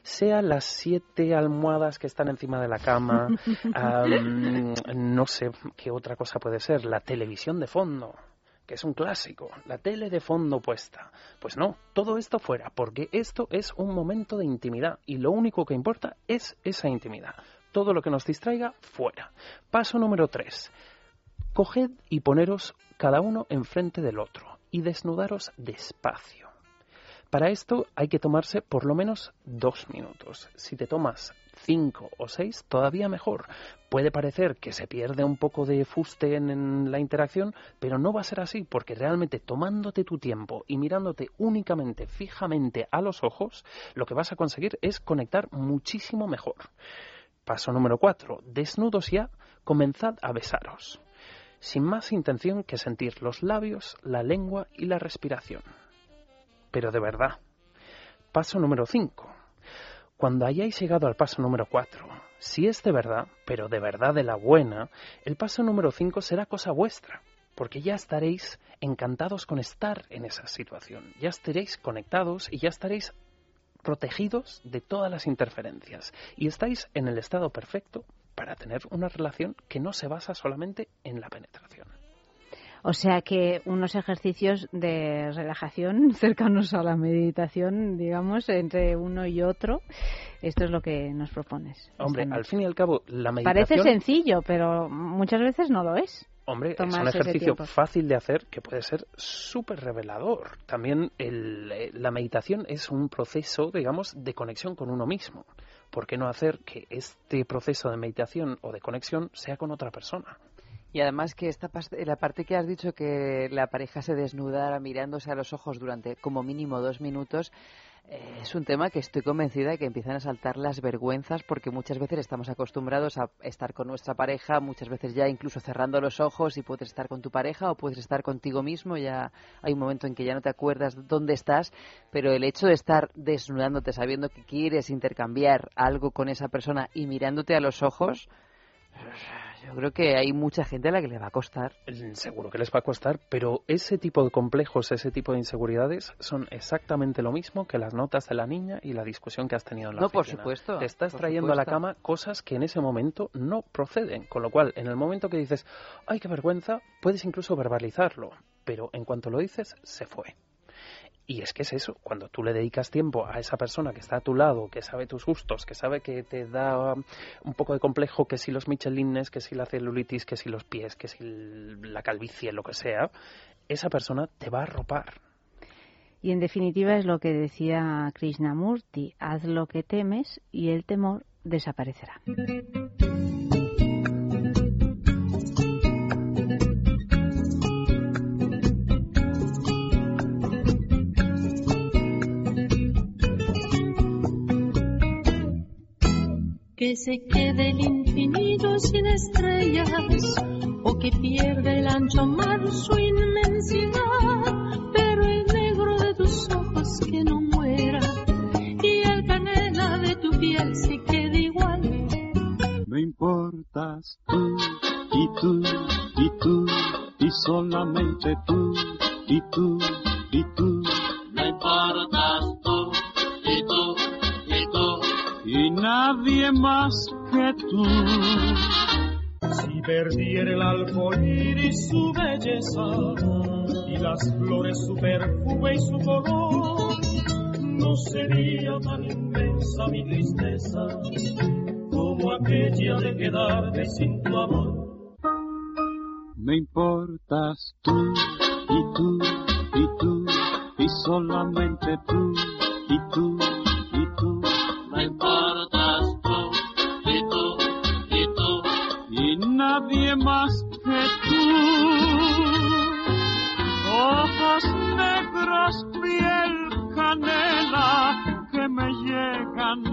Sea las siete almohadas que están encima de la cama, am, no sé qué otra cosa puede ser, la televisión de fondo, que es un clásico, la tele de fondo puesta. Pues no, todo esto fuera, porque esto es un momento de intimidad y lo único que importa es esa intimidad. Todo lo que nos distraiga, fuera. Paso número tres. Coged y poneros cada uno enfrente del otro y desnudaros despacio. Para esto hay que tomarse por lo menos dos minutos. Si te tomas cinco o seis, todavía mejor. Puede parecer que se pierde un poco de fuste en, en la interacción, pero no va a ser así, porque realmente tomándote tu tiempo y mirándote únicamente, fijamente a los ojos, lo que vas a conseguir es conectar muchísimo mejor. Paso número cuatro. Desnudos ya, comenzad a besaros sin más intención que sentir los labios, la lengua y la respiración. Pero de verdad. Paso número 5. Cuando hayáis llegado al paso número 4, si es de verdad, pero de verdad de la buena, el paso número 5 será cosa vuestra, porque ya estaréis encantados con estar en esa situación, ya estaréis conectados y ya estaréis protegidos de todas las interferencias y estáis en el estado perfecto para tener una relación que no se basa solamente en la penetración.
O sea que unos ejercicios de relajación cercanos a la meditación, digamos, entre uno y otro, esto es lo que nos propones.
Hombre, al fin y al cabo, la meditación...
Parece sencillo, pero muchas veces no lo es.
Hombre, es un ejercicio fácil de hacer que puede ser súper revelador. También el, eh, la meditación es un proceso, digamos, de conexión con uno mismo. ¿Por qué no hacer que este proceso de meditación o de conexión sea con otra persona?
Y además que esta la parte que has dicho que la pareja se desnudara mirándose a los ojos durante como mínimo dos minutos, eh, es un tema que estoy convencida de que empiezan a saltar las vergüenzas porque muchas veces estamos acostumbrados a estar con nuestra pareja, muchas veces ya incluso cerrando los ojos y puedes estar con tu pareja o puedes estar contigo mismo, ya hay un momento en que ya no te acuerdas dónde estás, pero el hecho de estar desnudándote sabiendo que quieres intercambiar algo con esa persona y mirándote a los ojos, yo creo que hay mucha gente a la que le va a costar.
Seguro que les va a costar, pero ese tipo de complejos, ese tipo de inseguridades son exactamente lo mismo que las notas de la niña y la discusión que has tenido en la
No, por supuesto,
Te estás trayendo a la cama cosas que en ese momento no proceden, con lo cual en el momento que dices, ay, qué vergüenza, puedes incluso verbalizarlo, pero en cuanto lo dices, se fue. Y es que es eso, cuando tú le dedicas tiempo a esa persona que está a tu lado, que sabe tus gustos, que sabe que te da un poco de complejo, que si los michelines, que si la celulitis, que si los pies, que si la calvicie, lo que sea, esa persona te va a arropar.
Y en definitiva es lo que decía Krishnamurti, haz lo que temes y el temor desaparecerá.
Que se quede el infinito sin estrellas o que pierde el ancho mar su inmensidad, pero el negro de tus ojos que no muera y el canela de tu piel se quede igual.
Me importas tú y tú y tú y solamente tú y tú. Nadie más que tú.
Si perdiera el arcoíris su belleza y las flores su perfume y su color, no sería tan inmensa mi tristeza como aquella de quedarme sin tu amor.
Me importas tú y tú y tú y solamente y tú y tú.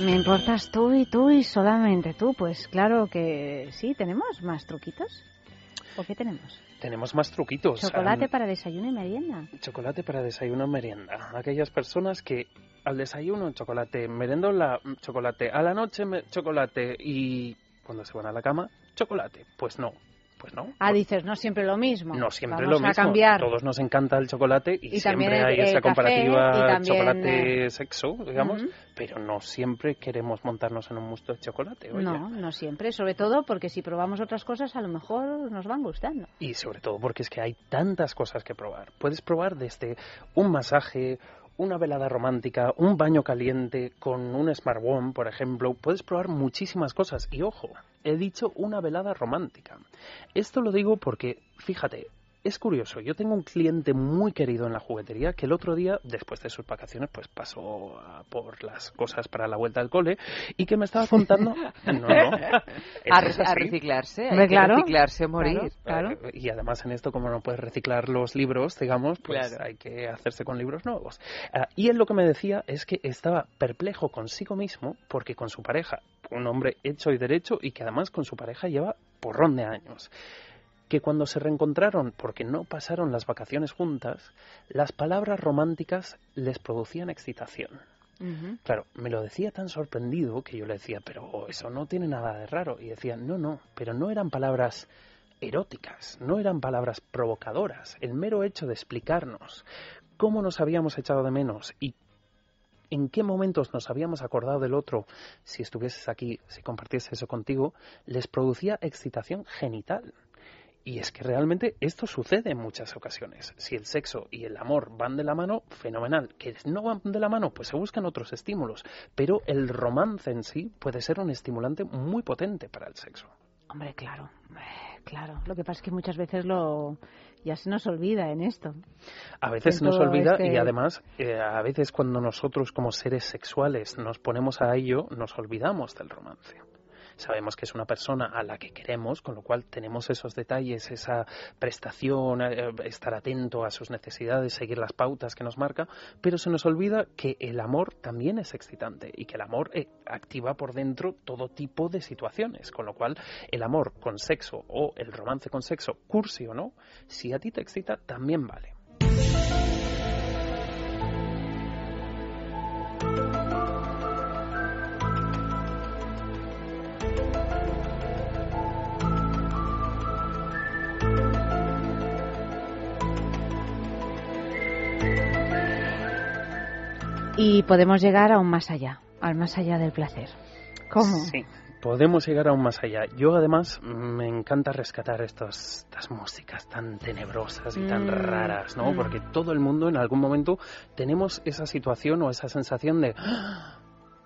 Me importas tú y tú y solamente tú. Pues claro que sí, tenemos más truquitos. ¿O qué tenemos?
Tenemos más truquitos.
Chocolate para desayuno y merienda.
chocolate para desayuno merienda. Aquellas personas que al desayuno chocolate, merendón la chocolate, a la noche chocolate y cuando se van a la cama chocolate. Pues no, pues no.
Ah, dices, no siempre lo mismo.
No siempre
Vamos
lo
a
mismo.
cambiar.
Todos nos encanta el chocolate y, siempre
el-
hay
el
esa
café,
comparativa chocolate-sexo, digamos, pero no siempre queremos montarnos en un musto de chocolate. oye.
No, no siempre. Sobre todo porque si probamos otras cosas, a lo mejor nos van gustando.
Y sobre todo porque es que hay tantas cosas que probar. Puedes probar desde un masaje, una velada romántica, un baño caliente con un Smart One, por ejemplo. Puedes probar muchísimas cosas. Y ojo, he dicho una velada romántica. Esto lo digo porque, fíjate, es curioso. Yo tengo un cliente muy querido en la juguetería que el otro día, después de sus vacaciones, pues pasó a por las cosas para la vuelta al cole y que me estaba contando... No, no.
A, re- a reciclarse, hay que reciclarse morir.
Claro.
Eh, Y además en esto, como no puedes reciclar los libros, digamos, pues
Claro.
hay que hacerse con libros nuevos. Ah, y él lo que me decía es que estaba perplejo consigo mismo porque con su pareja, un hombre hecho y derecho y que además con su pareja lleva porrón de años, que cuando se reencontraron porque no pasaron las vacaciones juntas, las palabras románticas les producían excitación. Claro, me lo decía tan sorprendido que yo le decía, pero eso no tiene nada de raro. Y decía, no, no, pero no eran palabras eróticas, no eran palabras provocadoras. El mero hecho de explicarnos cómo nos habíamos echado de menos y en qué momentos nos habíamos acordado del otro, si estuvieses aquí, si compartiese eso contigo, les producía excitación genital. Y es que realmente esto sucede en muchas ocasiones. Si el sexo y el amor van de la mano, fenomenal. Que no van de la mano, pues se buscan otros estímulos. Pero el romance en sí puede ser un estimulante muy potente para el sexo.
Hombre, claro, eh, claro. Lo que pasa es que muchas veces lo ya se nos olvida en esto.
A veces
En
nos olvida
este-
y además eh, a veces cuando nosotros como seres sexuales nos ponemos a ello, nos olvidamos del romance. Sabemos que es una persona a la que queremos, con lo cual tenemos esos detalles, esa prestación, eh, estar atento a sus necesidades, seguir las pautas que nos marca, pero se nos olvida que el amor también es excitante y que el amor eh, activa por dentro todo tipo de situaciones, con lo cual el amor con sexo o el romance con sexo, cursi o no, si a ti te excita, también vale.
Y podemos llegar aún más allá, al más allá del placer. ¿Cómo?
Sí, podemos llegar aún más allá. Yo además me encanta rescatar estos, estas músicas tan tenebrosas y tan
Mm,
raras, ¿no?
mm.
Porque todo el mundo en algún momento tenemos esa situación o esa sensación de "Ah,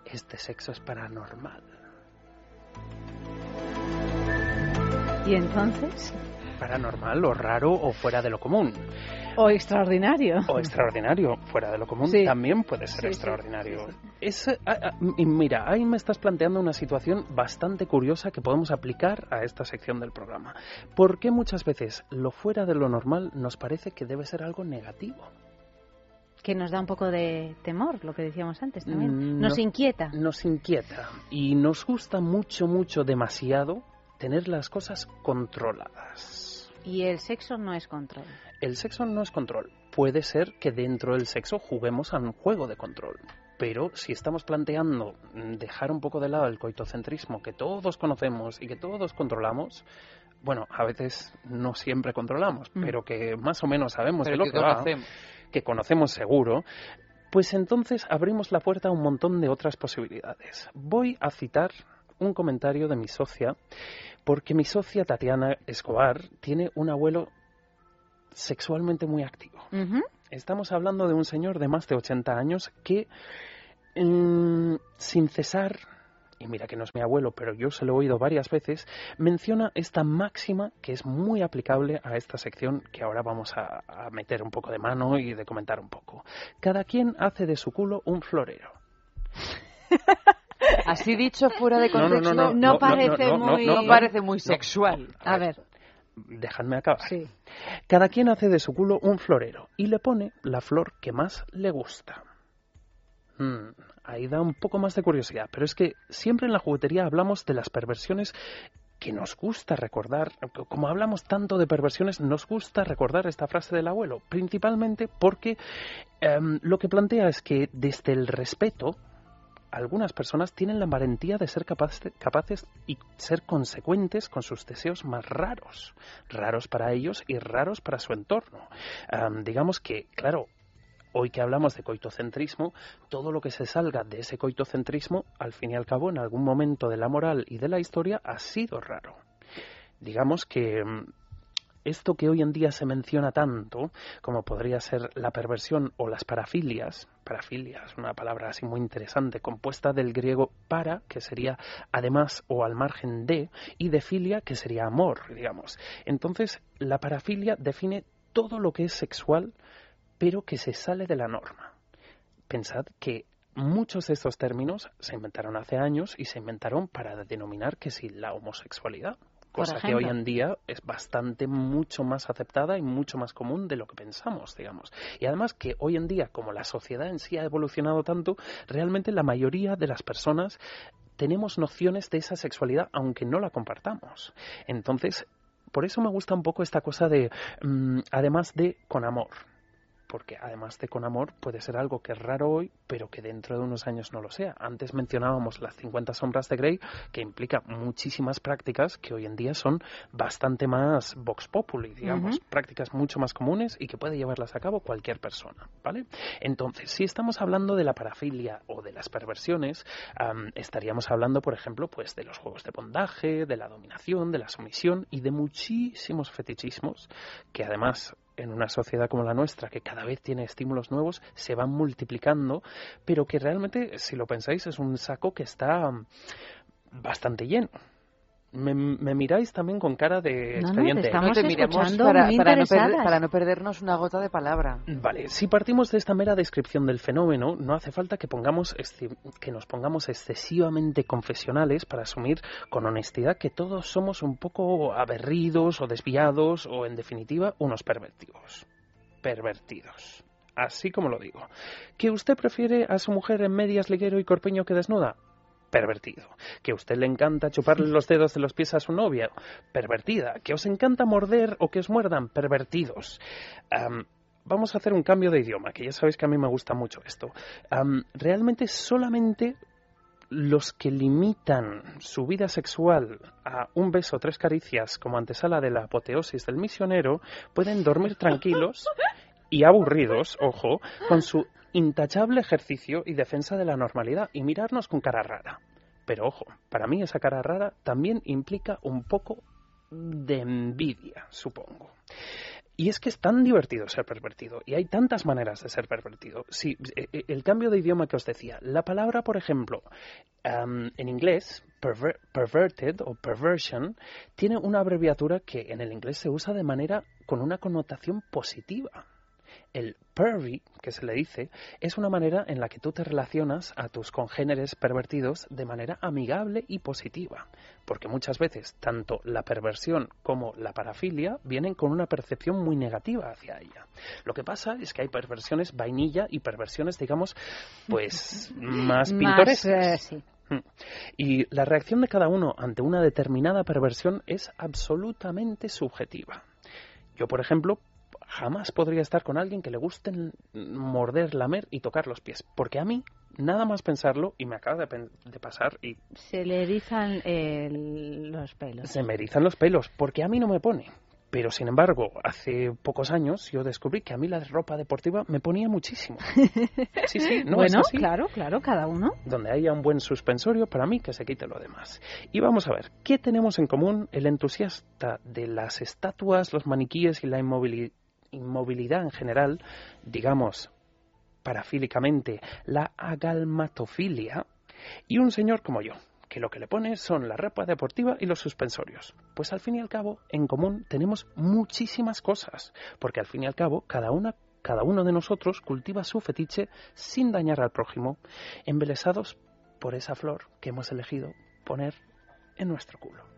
este sexo es paranormal.
¿Y entonces?
Paranormal o raro o fuera de lo común.
O extraordinario.
O extraordinario, fuera de lo común,
Sí.
también puede ser
Sí, sí,
extraordinario. Es, ah, ah, y mira, ahí me estás planteando una situación bastante curiosa que podemos aplicar a esta sección del programa. ¿Por qué muchas veces lo fuera de lo normal nos parece que debe ser algo negativo?
Que nos da un poco de temor, lo que decíamos antes también.
Mm,
Nos
no-
inquieta.
Nos inquieta y nos gusta mucho, mucho, demasiado tener las cosas controladas.
Y el sexo no es control.
El sexo no es control, puede ser que dentro del sexo juguemos a un juego de control. Pero si estamos planteando dejar un poco de lado el coitocentrismo que todos conocemos y que todos controlamos, bueno, a veces no siempre controlamos,
Mm.
pero que más o menos sabemos
Pero
de lo
que
que, va, que conocemos seguro, pues entonces abrimos la puerta a un montón de otras posibilidades. Voy a citar un comentario de mi socia, porque mi socia Tatiana Escobar tiene un abuelo sexualmente muy activo. Estamos hablando de un señor de más de 80 años que, mm, sin cesar, y mira que no es mi abuelo, pero yo se lo he oído varias veces, menciona esta máxima que es muy aplicable a esta sección que ahora vamos a, a meter un poco de mano y de comentar un poco. Cada quien hace de su culo un florero.
Así dicho fuera de
No, no, no,
contexto,
no, parece muy-
no parece muy
No.
sexual.
A ver.
Dejadme acabar. Cada quien hace de su culo un florero y le pone la flor que más le gusta. Mm, ahí da un poco más de curiosidad, pero es que siempre en la juguetería hablamos de las perversiones que nos gusta recordar, como hablamos tanto de perversiones, nos gusta recordar esta frase del abuelo, principalmente porque em, lo que plantea es que desde el respeto, algunas personas tienen la valentía de ser capaces, y ser consecuentes con sus deseos más raros, raros para ellos y raros para su entorno. Am, digamos que, claro, hoy que hablamos de coitocentrismo, todo lo que se salga de ese coitocentrismo, al fin y al cabo, en algún momento de la moral y de la historia, ha sido raro. Digamos que mm, esto que hoy en día se menciona tanto, como podría ser la perversión o las parafilias, parafilia es una palabra así muy interesante, compuesta del griego para, que sería además o al margen de, y de filia, que sería amor, digamos. Entonces, la parafilia define todo lo que es sexual, pero que se sale de la norma. Pensad que muchos de estos términos se inventaron hace años y se inventaron para denominar que si la homosexualidad, cosa que hoy en día es bastante mucho más aceptada y mucho más común de lo que pensamos, digamos. Y además que hoy en día, como la sociedad en sí ha evolucionado tanto, realmente la mayoría de las personas tenemos nociones de esa sexualidad aunque no la compartamos. Entonces, por eso me gusta un poco esta cosa de, mm, además de con amor. Porque además de con amor puede ser algo que es raro hoy, pero que dentro de unos años no lo sea. Antes mencionábamos las 50 sombras de Grey, que implica muchísimas prácticas que hoy en día son bastante más vox populi, digamos, prácticas mucho más comunes y que puede llevarlas a cabo cualquier persona, ¿vale? Entonces, si estamos hablando de la parafilia o de las perversiones, am, estaríamos hablando, por ejemplo, pues de los juegos de bondaje, de la dominación, de la sumisión y de muchísimos fetichismos que además en una sociedad como la nuestra, que cada vez tiene estímulos nuevos, se van multiplicando, pero que realmente, si lo pensáis, es un saco que está mm, bastante lleno. Me, me miráis también con cara de
No, no,
expediente.
te estamos
No te
escuchando
para, no perder- para no perdernos una gota de palabra.
Vale, si partimos de esta mera descripción del fenómeno, no hace falta que, pongamos que nos pongamos excesivamente confesionales para asumir con honestidad que todos somos un poco aberridos o desviados o, en definitiva, unos pervertidos. Pervertidos. Así como lo digo. ¿Que usted prefiere a su mujer en medias, liguero y corpeño que desnuda? Pervertido. ¿Que a usted le encanta chuparle los dedos de los pies a su novia? Pervertida. ¿Que os encanta morder o que os muerdan? Pervertidos. Am, vamos a hacer un cambio de idioma, que ya sabéis que a mí me gusta mucho esto. Realmente solamente los que limitan su vida sexual a un beso o tres caricias como antesala de la apoteosis del misionero pueden dormir tranquilos y aburridos, ojo, con su intachable ejercicio y defensa de la normalidad y mirarnos con cara rara. Pero ojo, para mí esa cara rara también implica un poco de envidia, supongo. Y es que es tan divertido ser pervertido y hay tantas maneras de ser pervertido. Sí, eh, eh, el cambio de idioma que os decía, la palabra, por ejemplo, am, en inglés, perver- perverted o perversion, tiene una abreviatura que en el inglés se usa de manera con una connotación positiva. El pervy, que se le dice, es una manera en la que tú te relacionas a tus congéneres pervertidos de manera amigable y positiva, porque muchas veces tanto la perversión como la parafilia vienen con una percepción muy negativa hacia ella. Lo que pasa es que hay perversiones vainilla y perversiones, digamos, pues más
Más,
pintorescas.
eh, sí.
Mm. Y la reacción de cada uno ante una determinada perversión es absolutamente subjetiva. Yo, por ejemplo, jamás podría estar con alguien que le guste morder, lamer y tocar los pies. Porque a mí, nada más pensarlo, y me acaba de, de pasar, y...
Se le erizan eh, los pelos.
Se me erizan los pelos, porque a mí no me pone. Pero, sin embargo, hace pocos años yo descubrí que a mí la ropa deportiva me ponía muchísimo. Sí, sí, no
bueno,
es así.
claro, claro, cada uno.
Donde haya un buen suspensorio, para mí que se quite lo demás. Y vamos a ver, ¿qué tenemos en común el entusiasta de las estatuas, los maniquíes y la inmovili- inmovilidad en general, digamos, parafílicamente, la agalmatofilia, y un señor como yo? que lo que le pone son la ropa deportiva y los suspensorios. Pues al fin y al cabo, en común tenemos muchísimas cosas, porque al fin y al cabo, cada una cada uno de nosotros cultiva su fetiche sin dañar al prójimo, embelesados por esa flor que hemos elegido poner en nuestro culo.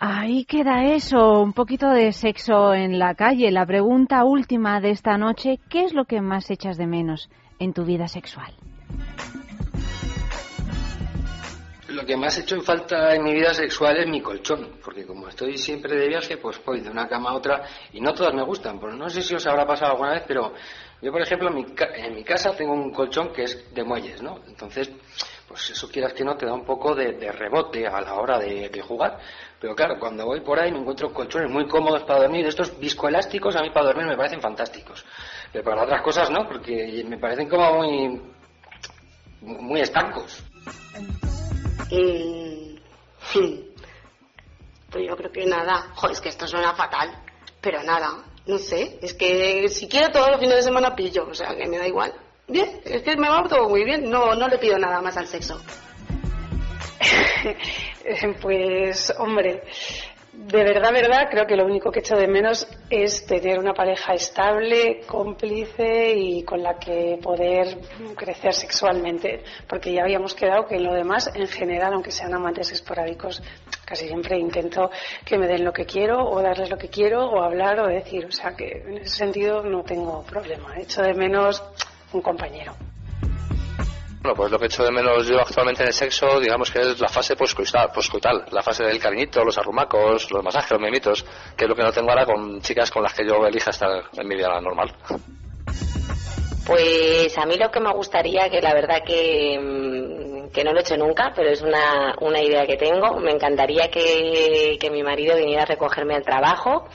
Ahí queda eso, un poquito de sexo en la calle. La pregunta última de esta noche, ¿qué es lo que más echas de menos en tu vida sexual?
Lo que más he hecho en falta en mi vida sexual es mi colchón, porque como estoy siempre de viaje, pues voy de una cama a otra y no todas me gustan. Pues no sé si os habrá pasado alguna vez, pero yo, por ejemplo, en mi, en mi casa tengo un colchón que es de muelles, ¿no? Entonces, pues eso quieras que no, te da un poco de, rebote a la hora de jugar. Pero claro, cuando voy por ahí me encuentro colchones muy cómodos para dormir. Estos viscoelásticos a mí para dormir me parecen fantásticos. Pero para otras cosas no, porque me parecen como muy, muy estancos.
Mm, Pues yo creo que nada. Joder, es que esto suena fatal. Pero nada, no sé. Es que si quiero todos los fines de semana pillo. O sea, que me da igual. Bien, es que me va todo muy bien. No, no le pido nada más al sexo.
Pues, hombre, de verdad, verdad, creo que lo único que echo de menos es tener una pareja estable, cómplice y con la que poder crecer sexualmente. Porque ya habíamos quedado que en lo demás, en general, aunque sean amantes esporádicos, casi siempre intento que me den lo que quiero o darles lo que quiero o hablar o decir. O sea que en ese sentido no tengo problema. Echo de menos un compañero.
Bueno, pues lo que echo de menos yo actualmente en el sexo, digamos que es la fase poscoital, la fase del cariñito, los arrumacos, los masajes, los mimitos, que es lo que no tengo ahora con chicas con las que yo elija estar en mi vida normal.
Pues a mí lo que me gustaría, que la verdad que, mm, que no lo he hecho nunca, pero es una, una idea que tengo, me encantaría que, que mi marido viniera a recogerme al trabajo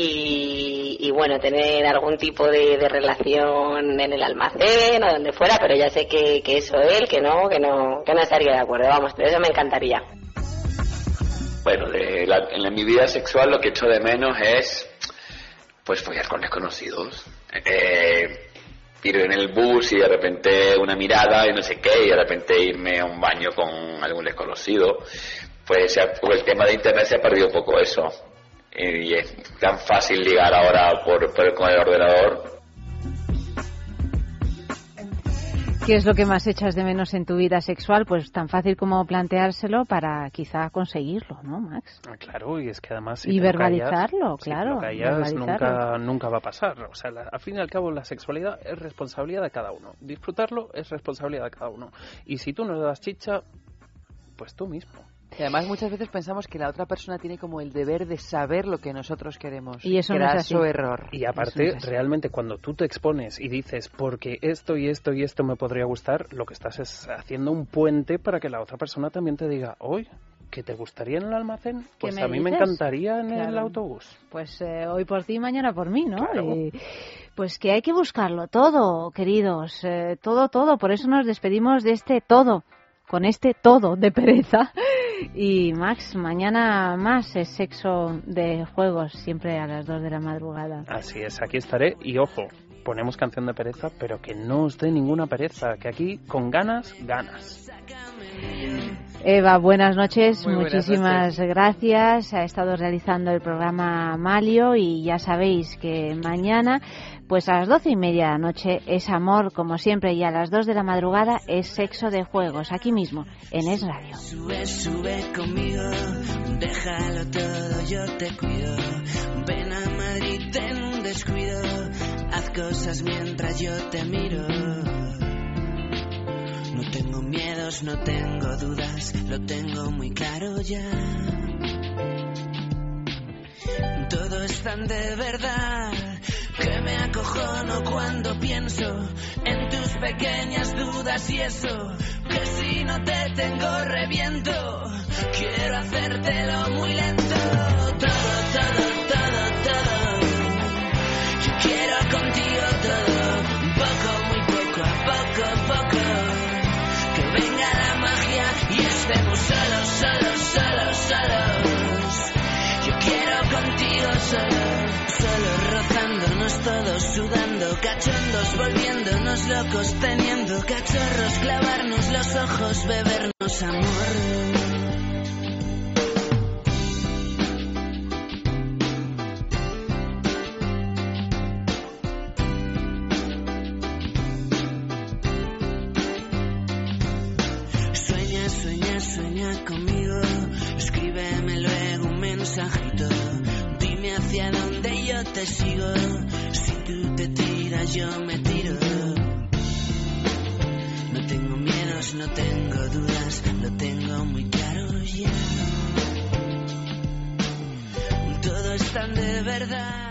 y, y bueno, tener algún tipo de, de relación en el almacén o donde fuera, pero ya sé que, que eso él, que no, que no, que no estaría de acuerdo, vamos, pero eso me encantaría.
Bueno, de la- en mi vida sexual lo que echo de menos es, pues, follar con desconocidos. Eh, ir en el bus y de repente una mirada y no sé qué, y de repente irme a un baño con algún desconocido. Pues por el tema de internet se ha perdido un poco eso. Y es tan fácil ligar ahora por, por- con el ordenador.
¿Qué es lo que más echas de menos en tu vida sexual? Pues tan fácil como planteárselo para quizá conseguirlo, ¿no, Max?
Ah, Claro, y es que además... si
Y
te lo
verbalizarlo,
callas- si
claro,
lo callas,
verbalizarlo.
nunca, nunca va a pasar. O sea, la- al fin y al cabo la sexualidad es responsabilidad de cada uno. Disfrutarlo es responsabilidad de cada uno. Y si tú no le das chicha, pues tú mismo.
Y además muchas veces pensamos que la otra persona tiene como el deber de saber lo que nosotros queremos.
Y eso no es así.
Graso error.
Y aparte,
no
realmente cuando tú te expones y dices, porque esto y esto y esto me podría gustar, lo que estás es haciendo un puente para que la otra persona también te diga, hoy, ¿que te gustaría en el almacén? Pues a mí me encantaría en el autobús.
Pues eh, hoy por ti, mañana por mí, ¿no?
Claro.
Y, pues que hay que buscarlo todo, queridos, eh, todo, todo. Por eso nos despedimos de este todo, con este todo de pereza. Y Max, mañana más es sexo de juegos, siempre a las 2 de la madrugada.
Así es, aquí estaré y ojo, ponemos canción de pereza, pero que no os dé ninguna pereza, que aquí con ganas, ganas.
Eva, buenas noches,
Muy buenas
muchísimas gracias. Ha estado realizando el programa Malio y ya sabéis que mañana, pues a las doce y media de la noche es amor, como siempre, y a las dos de la madrugada es sexo de juegos, aquí mismo, en Es Radio.
Sube, sube conmigo, déjalo todo, yo te cuido. Ven a Madrid en un descuido, haz cosas mientras yo te miro. No tengo miedos, no tengo dudas, lo tengo muy claro ya. Todo es tan de verdad que me acojono cuando pienso en tus pequeñas dudas y eso, que si no te tengo reviento, quiero hacértelo muy lento, todo, todo, solos, solos, solos, solos, yo quiero contigo solo, solo rozándonos todos, sudando, cachondos, volviéndonos locos, teniendo cachorros, clavarnos los ojos, bebernos amor. Conmigo. Escríbeme luego un mensajito. Dime hacia dónde yo te sigo. Si tú te tiras, yo me tiro. No tengo miedos, no tengo dudas. Lo tengo muy claro ya. Todo es tan de verdad.